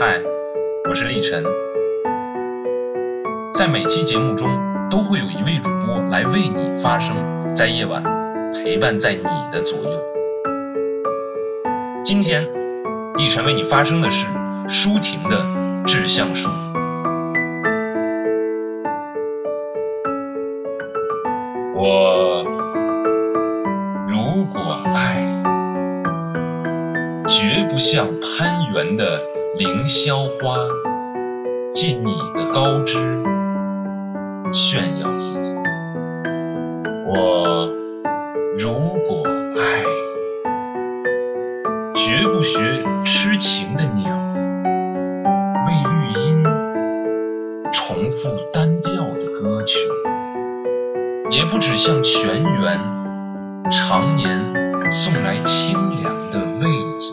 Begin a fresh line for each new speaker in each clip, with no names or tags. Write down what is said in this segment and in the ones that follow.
嗨，我是立晨。在每期节目中，都会有一位主播来为你发声，在夜晚陪伴在你的左右。今天，立晨为你发声的是舒婷的《致橡树》。我如果爱，绝不像攀援的凌霄花，借你的高枝炫耀自己。我如果爱，绝不学痴情的鸟，为绿荫重复单调的歌曲。也不止向泉源常年送来清凉的慰藉，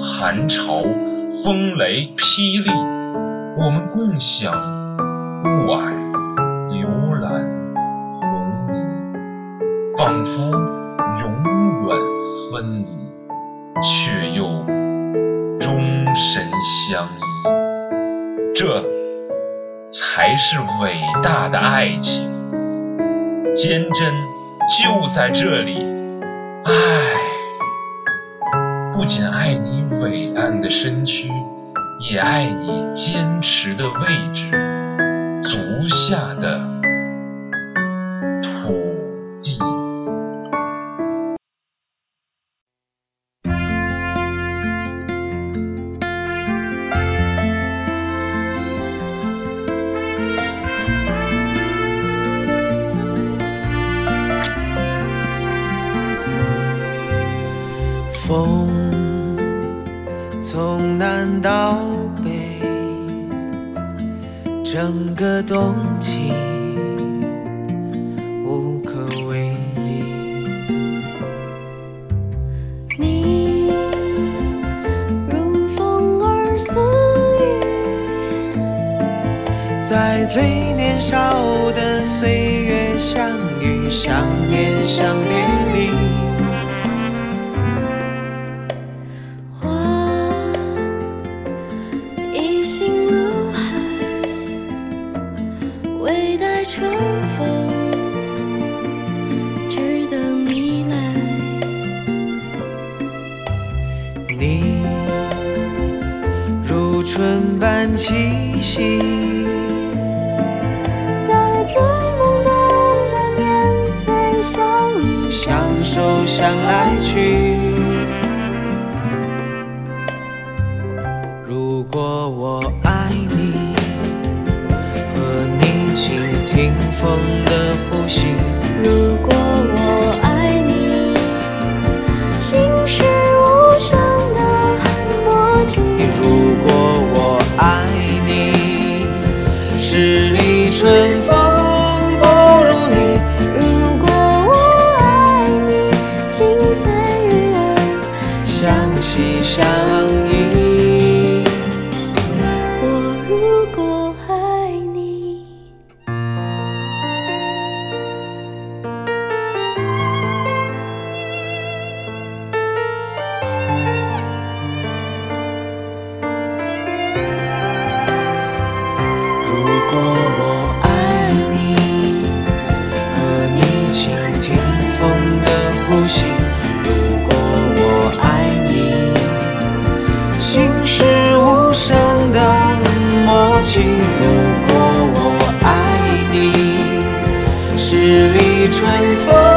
寒潮、风雷、霹雳，我们共享雾霭、流岚、红霓，仿佛永远分离。却又终身相依，这才是伟大的爱情。坚贞就在这里，爱不仅爱你伟岸的身躯，也爱你坚持的位置，足下的土地。
风从南到北，整个冬季无可为依。
你如风儿似雨，
在最年少的岁月相遇，相恋，相别离。春般气息，
在最懵懂的年岁相依
相守相来去。春风春风